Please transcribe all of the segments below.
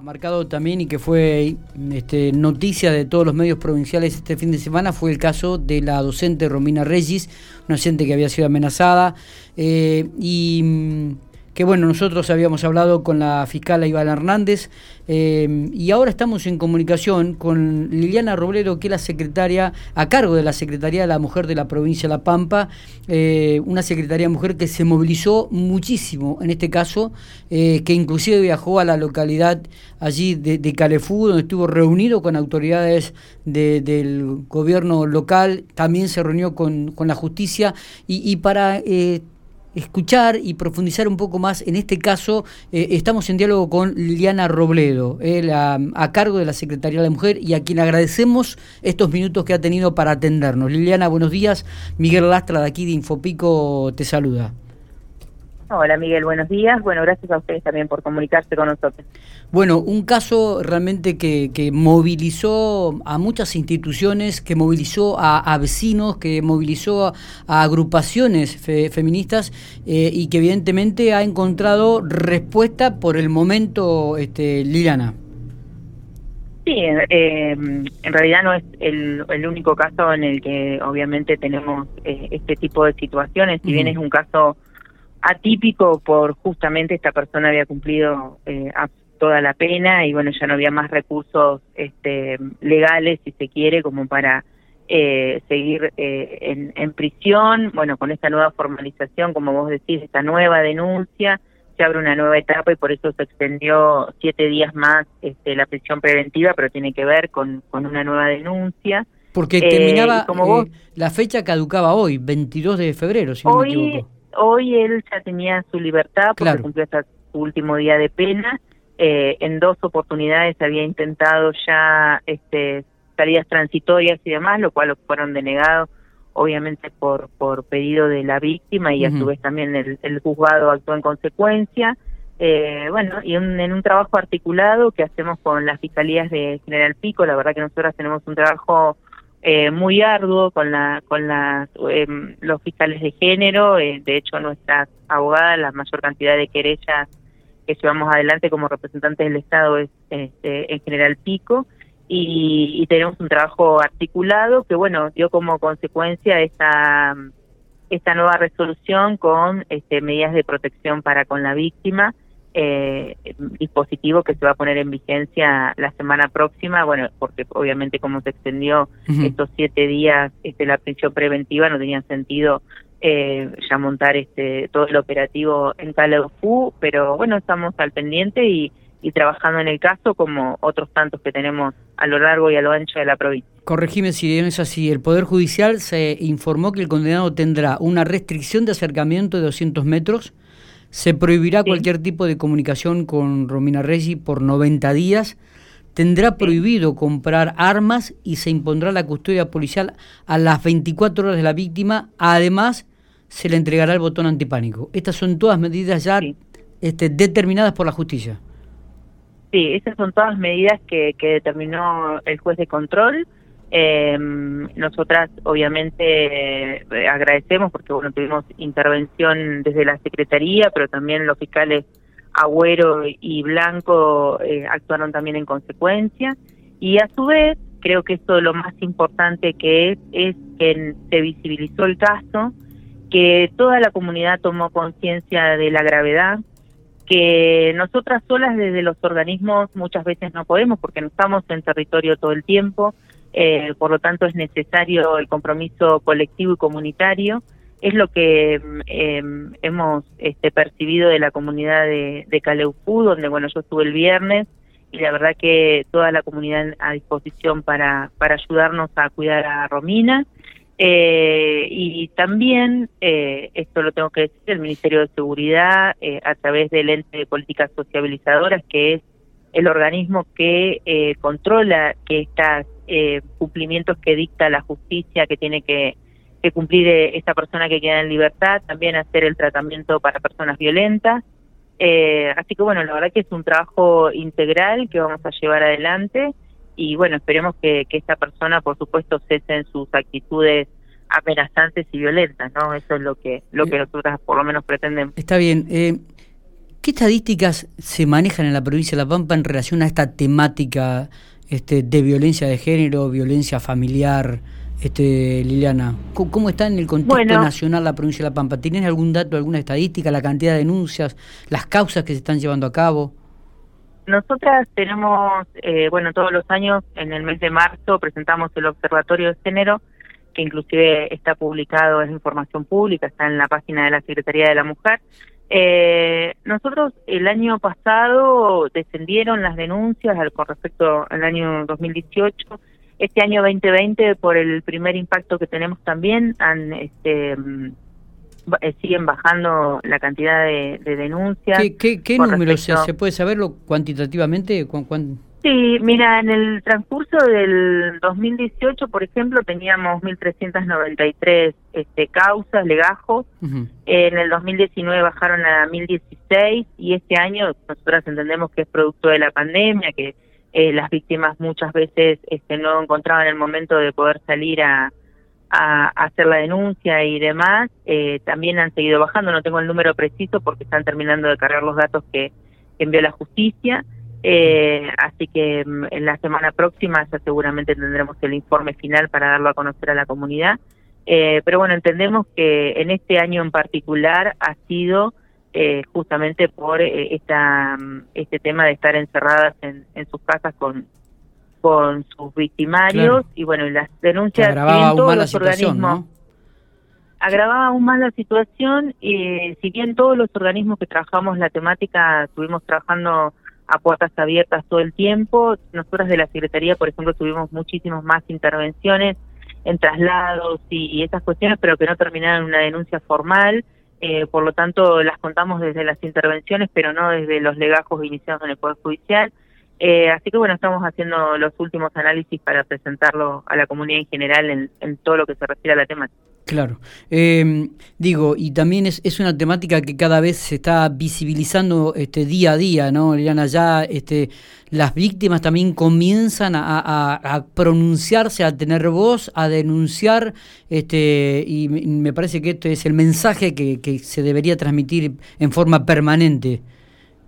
marcado también y que fue este, noticia de todos los medios provinciales este fin de semana fue el caso de la docente Romina Regis, una docente que había sido amenazada eh, y mm, que bueno, nosotros habíamos hablado con la fiscal Iván Hernández eh, y ahora estamos en comunicación con Liliana Robledo, que es la secretaria, a cargo de la Secretaría de la Mujer de la provincia de La Pampa, eh, una secretaría mujer que se movilizó muchísimo en este caso, eh, que inclusive viajó a la localidad allí de, Calefú, donde estuvo reunido con autoridades del gobierno local, también se reunió con, la justicia y, y para escuchar y profundizar un poco más. En este caso, eh, estamos en diálogo con Liliana Robledo, eh, a cargo de la Secretaría de la Mujer, y a quien agradecemos estos minutos que ha tenido para atendernos. Liliana, buenos días. Miguel Lastra, de aquí de Infopico, te saluda. Hola Miguel, buenos días. Bueno, gracias a ustedes también por comunicarse con nosotros. Bueno, un caso realmente que, que movilizó a muchas instituciones, que movilizó a, vecinos, que movilizó a, agrupaciones feministas eh, y que evidentemente ha encontrado respuesta por el momento, este, Liliana. Sí, eh, en realidad no es el, el, único caso en el que obviamente tenemos eh, este tipo de situaciones, si bien es un caso atípico por justamente esta persona había cumplido eh, toda la pena y bueno ya no había más recursos este, legales si se quiere como para eh, seguir eh, en, en, prisión. Bueno con esta nueva formalización como vos decís esta nueva denuncia se abre una nueva etapa y por eso se extendió siete días más este, la prisión preventiva pero tiene que ver con, con una nueva denuncia. Porque terminaba como la fecha caducaba hoy 22 de febrero si no me equivoco hoy él ya tenía su libertad porque cumplió hasta su último día de pena. Eh, en dos oportunidades había intentado ya este, salidas transitorias y demás, lo cual fueron denegados obviamente por, por pedido de la víctima y a su vez también el, el juzgado actuó en consecuencia. Eh, bueno, y en un trabajo articulado que hacemos con las fiscalías de General Pico, la verdad que nosotros tenemos un trabajo eh, muy arduo con la con las em, los fiscales de género. Eh, de hecho nuestras abogadas la mayor cantidad de querellas que llevamos adelante como representantes del estado es este, en general pico. Y, tenemos un trabajo articulado que bueno dio como consecuencia esta esta nueva resolución con este, medidas de protección para con la víctima eh, dispositivo que se va a poner en vigencia la semana próxima, bueno, porque obviamente como se extendió estos siete días este, la prisión preventiva, no tenía sentido eh, ya montar este todo el operativo en Calafú, pero bueno, estamos al pendiente y, y trabajando en el caso como otros tantos que tenemos a lo largo y a lo ancho de la provincia. Corregime si no es así. El Poder Judicial se informó que el condenado tendrá una restricción de acercamiento de 200 metros, se prohibirá cualquier tipo de comunicación con Romina Reggi por 90 días. Tendrá prohibido comprar armas y se impondrá la custodia policial a las 24 horas de la víctima. Además, se le entregará el botón antipánico. Estas son todas medidas ya este, determinadas por la justicia. Sí, esas son todas medidas que, que determinó el juez de control eh, nosotras obviamente eh, agradecemos porque bueno tuvimos intervención desde la Secretaría, pero también los fiscales Agüero y Blanco eh, actuaron también en consecuencia. Y a su vez, creo que esto lo más importante que es, es que se visibilizó el caso, que toda la comunidad tomó conciencia de la gravedad, que nosotras solas desde los organismos muchas veces no podemos porque no estamos en territorio todo el tiempo, eh, por lo tanto es necesario el compromiso colectivo y comunitario. Es lo que eh, hemos este, percibido de la comunidad de, de Caleufú, donde bueno yo estuve el viernes y la verdad que toda la comunidad a disposición para, para ayudarnos a cuidar a Romina. Eh, y también, eh, esto lo tengo que decir, el Ministerio de Seguridad, eh, a través del ente de políticas sociabilizadoras, que es el organismo que eh, controla que estas eh, cumplimientos que dicta la justicia que tiene que, cumplir eh, esta persona que queda en libertad, también hacer el tratamiento para personas violentas. Eh, así que bueno, la verdad que es un trabajo integral que vamos a llevar adelante y bueno, esperemos que, que esta persona, por supuesto, cese en sus actitudes amenazantes y violentas, ¿no? Eso es lo que lo que nosotras por lo menos pretendemos. Está bien. ¿Qué estadísticas se manejan en la provincia de La Pampa en relación a esta temática este, de violencia de género, violencia familiar? Este, Liliana, ¿cómo está en el contexto nacional la provincia de La Pampa? ¿Tienen algún dato, alguna estadística, la cantidad de denuncias, las causas que se están llevando a cabo? Nosotras tenemos, eh, bueno, todos los años, en el mes de marzo, presentamos el Observatorio de Género, que inclusive está publicado, es información pública, está en la página de la Secretaría de la Mujer. Eh, nosotros el año pasado descendieron las denuncias con respecto al año 2018 este año 2020, por el primer impacto que tenemos también, han, este, mm, eh, siguen bajando la cantidad de, denuncias. ¿Qué, qué, números se, puede saberlo cuantitativamente? Sí, mira, en el transcurso del 2018, por ejemplo, teníamos 1.393 este, causas, legajos. En el 2019 bajaron a 1.016 y este año nosotras entendemos que es producto de la pandemia, que eh, las víctimas muchas veces este, no encontraban el momento de poder salir a, hacer la denuncia y demás, eh, también han seguido bajando, no tengo el número preciso porque están terminando de cargar los datos que, envió la justicia, eh, así que mm, en la semana próxima ya seguramente tendremos el informe final para darlo a conocer a la comunidad, pero bueno, entendemos que en este año en particular ha sido eh, justamente por eh, esta, mm, este tema de estar encerradas en, sus casas con, con sus victimarios y bueno, las denuncias más la situación, ¿no? agravaba aún más la situación y si bien todos los organismos que trabajamos la temática estuvimos trabajando a puertas abiertas todo el tiempo, nosotras de la Secretaría, por ejemplo, tuvimos muchísimas más intervenciones en traslados y, y esas cuestiones, pero que no terminaron en una denuncia formal eh, por lo tanto las contamos desde las intervenciones, pero no desde los legajos iniciados en el Poder Judicial. Eh, así que bueno, estamos haciendo los últimos análisis para presentarlo a la comunidad en general en todo lo que se refiere a la temática. Claro. Em, digo, y también es, es, una temática que cada vez se está visibilizando este, día a día, ¿no, Liliana? Ya este, las víctimas también comienzan a, pronunciarse, a tener voz, a denunciar, este, y me parece que esto es el mensaje que, que se debería transmitir en forma permanente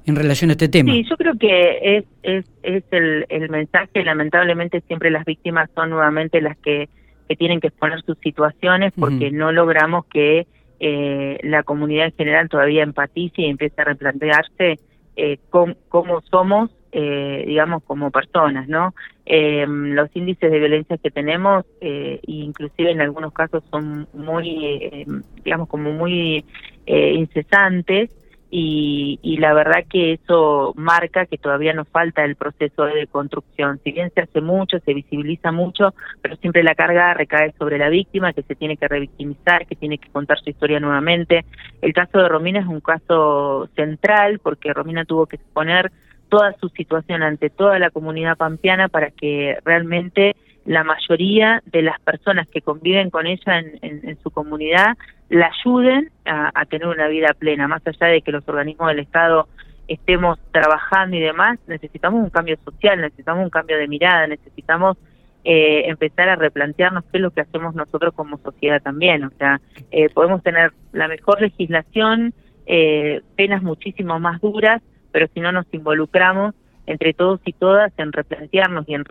en relación a este tema. Sí, yo creo que es, es, el mensaje, lamentablemente siempre las víctimas son nuevamente las que que tienen que exponer sus situaciones porque no logramos que eh, la comunidad en general todavía empatice y empiece a replantearse eh, cómo, somos, eh, digamos, como personas, ¿no? Em, los índices de violencia que tenemos, eh, inclusive en algunos casos, son muy, digamos, como muy incesantes y, la verdad que eso marca que todavía nos falta el proceso de construcción. Si bien se hace mucho, se visibiliza mucho, pero siempre la carga recae sobre la víctima, que se tiene que revictimizar, que tiene que contar su historia nuevamente. El caso de Romina es un caso central porque Romina tuvo que exponer toda su situación ante toda la comunidad pampeana para que realmente la mayoría de las personas que conviven con ella en, su comunidad la ayuden a, tener una vida plena, más allá de que los organismos del Estado estemos trabajando y demás, necesitamos un cambio social, necesitamos un cambio de mirada, necesitamos eh, empezar a replantearnos qué es lo que hacemos nosotros como sociedad también. O sea, eh, podemos tener la mejor legislación, eh, penas muchísimo más duras, pero si no nos involucramos entre todos y todas en replantearnos y en,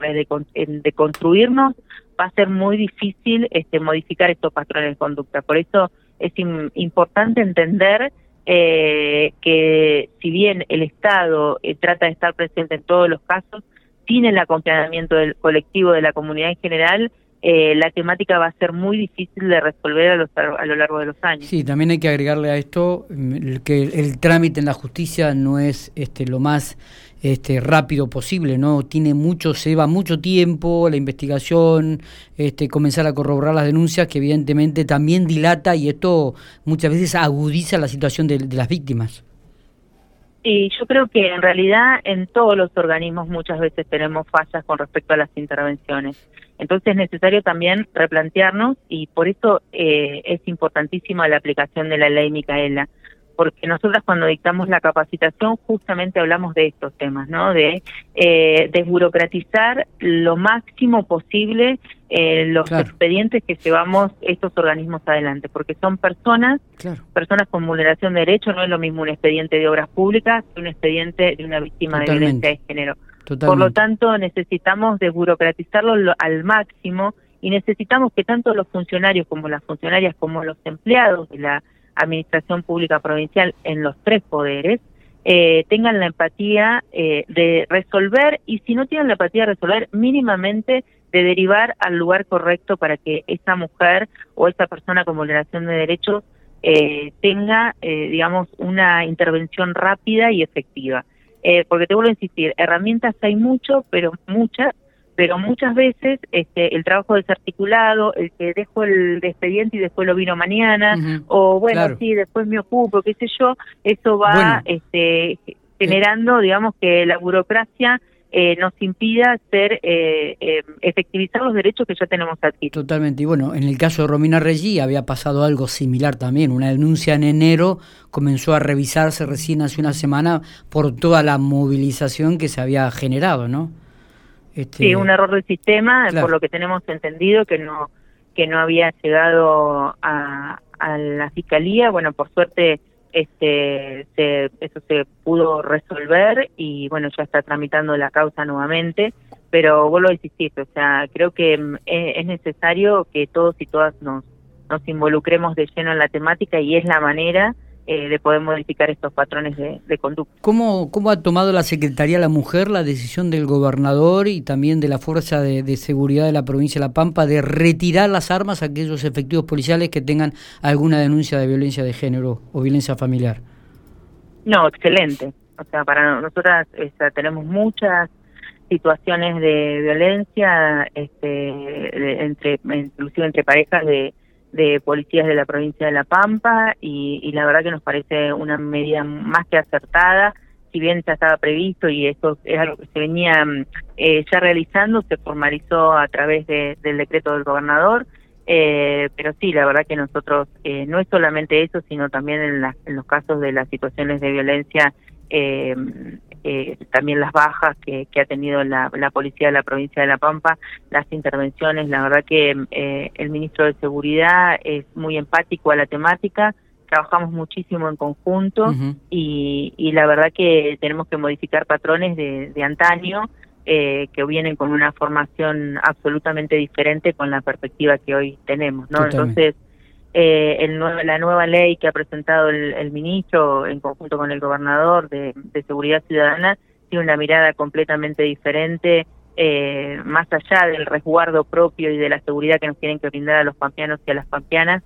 en deconstruirnos, va a ser muy difícil este, modificar estos patrones de conducta. Por eso es importante entender eh, que si bien el Estado eh, trata de estar presente en todos los casos, sin el acompañamiento del colectivo de la comunidad en general, eh, la temática va a ser muy difícil de resolver a, a lo largo de los años. Sí, también hay que agregarle a esto mm, que el, trámite en la justicia no es este, lo más este, rápido posible, ¿no? Tiene mucho, se lleva mucho tiempo la investigación, este, comenzar a corroborar las denuncias, que evidentemente también dilata y esto muchas veces agudiza la situación de las víctimas. Sí, yo creo que en realidad en todos los organismos muchas veces tenemos fallas con respecto a las intervenciones. Entonces es necesario también replantearnos y por eso eh, es importantísima la aplicación de la ley Micaela, porque nosotras cuando dictamos la capacitación justamente hablamos de estos temas, ¿no? De eh, desburocratizar lo máximo posible eh, los expedientes que llevamos estos organismos adelante, porque son personas, personas con vulneración de derechos, no es lo mismo un expediente de obras públicas que un expediente de una víctima de violencia de género. Por lo tanto, necesitamos desburocratizarlo al máximo y necesitamos que tanto los funcionarios como las funcionarias como los empleados de la administración pública provincial en los tres poderes eh, tengan la empatía eh, de resolver y si no tienen la empatía de resolver mínimamente de derivar al lugar correcto para que esa mujer o esa persona con vulneración de derechos eh, tenga, digamos, una intervención rápida y efectiva. porque te vuelvo a insistir, herramientas hay mucho, pero muchas, pero muchas veces este, el trabajo desarticulado, el que dejo el expediente y después lo vino mañana, o bueno, sí, después me ocupo, qué sé yo, eso va este, generando, digamos, que la burocracia eh, nos impida ser eh, eh, efectivizar los derechos que ya tenemos aquí. Totalmente. Y bueno, en el caso de Romina Reggi había pasado algo similar también. Una denuncia en enero comenzó a revisarse recién hace una semana por toda la movilización que se había generado, ¿no? Este... Sí, un error del sistema, por lo que tenemos entendido que no que no había llegado a, a la fiscalía. Bueno, por suerte este se, eso se pudo resolver y bueno ya está tramitando la causa nuevamente pero vuelvo a insistir o sea creo que mm, es, necesario que todos y todas nos nos involucremos de lleno en la temática y es la manera eh, de poder modificar estos patrones de, conducta. ¿Cómo, ¿Cómo ha tomado la Secretaría de la Mujer la decisión del gobernador y también de la Fuerza de, Seguridad de la provincia de La Pampa de retirar las armas a aquellos efectivos policiales que tengan alguna denuncia de violencia de género o violencia familiar? No, excelente. O sea, para nosotras tenemos muchas situaciones de violencia este, entre inclusive entre parejas de de policías de la provincia de La Pampa y, la verdad que nos parece una medida más que acertada, si bien ya estaba previsto y esto es algo que se venía mm, eh, ya realizando, se formalizó a través de, del decreto del gobernador, eh, pero sí, la verdad que nosotros eh, no es solamente eso, sino también en, en los casos de las situaciones de violencia eh, también las bajas que, ha tenido la, policía de la provincia de La Pampa, las intervenciones, la verdad que eh, el ministro de Seguridad es muy empático a la temática, trabajamos muchísimo en conjunto y, y, la verdad que tenemos que modificar patrones de, de antaño eh, que vienen con una formación absolutamente diferente con la perspectiva que hoy tenemos, ¿no? Entonces eh, el la nueva ley que ha presentado el, ministro en conjunto con el gobernador de, Seguridad Ciudadana tiene una mirada completamente diferente, eh, más allá del resguardo propio y de la seguridad que nos tienen que brindar a los pampeanos y a las pampeanas,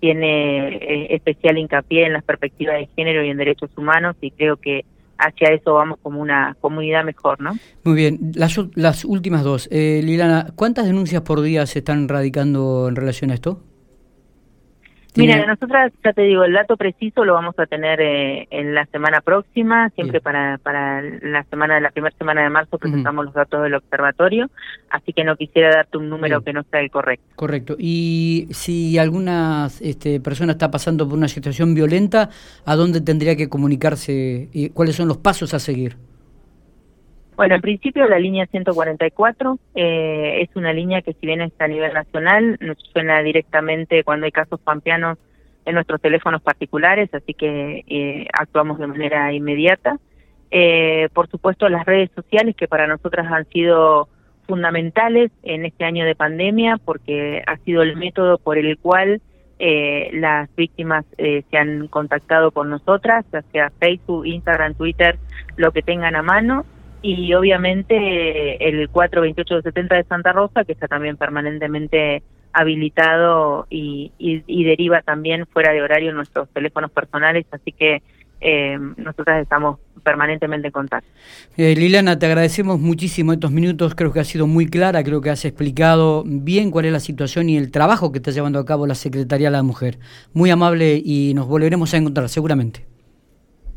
tiene eh, especial hincapié en las perspectivas de género y en derechos humanos y creo que hacia eso vamos como una comunidad mejor, ¿no? Muy bien, las, las últimas dos. Eh, Lilana, ¿cuántas denuncias por día se están radicando en relación a esto? Mira, nosotras, ya te digo, el dato preciso lo vamos a tener eh, en la semana próxima, siempre para, para la semana, la primera semana de marzo presentamos los datos del observatorio, así que no quisiera darte un número que no sea el correcto. Correcto. Y si alguna este, persona está pasando por una situación violenta, ¿a dónde tendría que comunicarse y cuáles son los pasos a seguir? Bueno, en principio la línea 144 eh, es una línea que si bien está a nivel nacional, nos suena directamente cuando hay casos pampeanos en nuestros teléfonos particulares, así que eh, actuamos de manera inmediata. Eh, por supuesto, las redes sociales que para nosotras han sido fundamentales en este año de pandemia porque ha sido el método por el cual las víctimas se han contactado con nosotras, ya sea Facebook, Instagram, Twitter, lo que tengan a mano y obviamente el 42870 de Santa Rosa, que está también permanentemente habilitado y, deriva también fuera de horario nuestros teléfonos personales, así que eh, nosotras estamos permanentemente en contacto. Eh, Liliana, te agradecemos muchísimo estos minutos, creo que ha sido muy clara, creo que has explicado bien cuál es la situación y el trabajo que está llevando a cabo la Secretaría de la Mujer. Muy amable y nos volveremos a encontrar seguramente.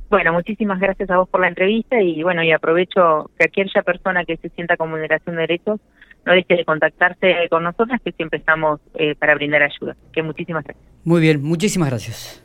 Bueno, muchísimas gracias a vos por la entrevista y bueno, y aprovecho que aquella persona que se sienta con vulneración de derechos no deje de contactarse con nosotras, que siempre estamos eh, para brindar ayuda. Que muchísimas gracias. Muy bien, muchísimas gracias.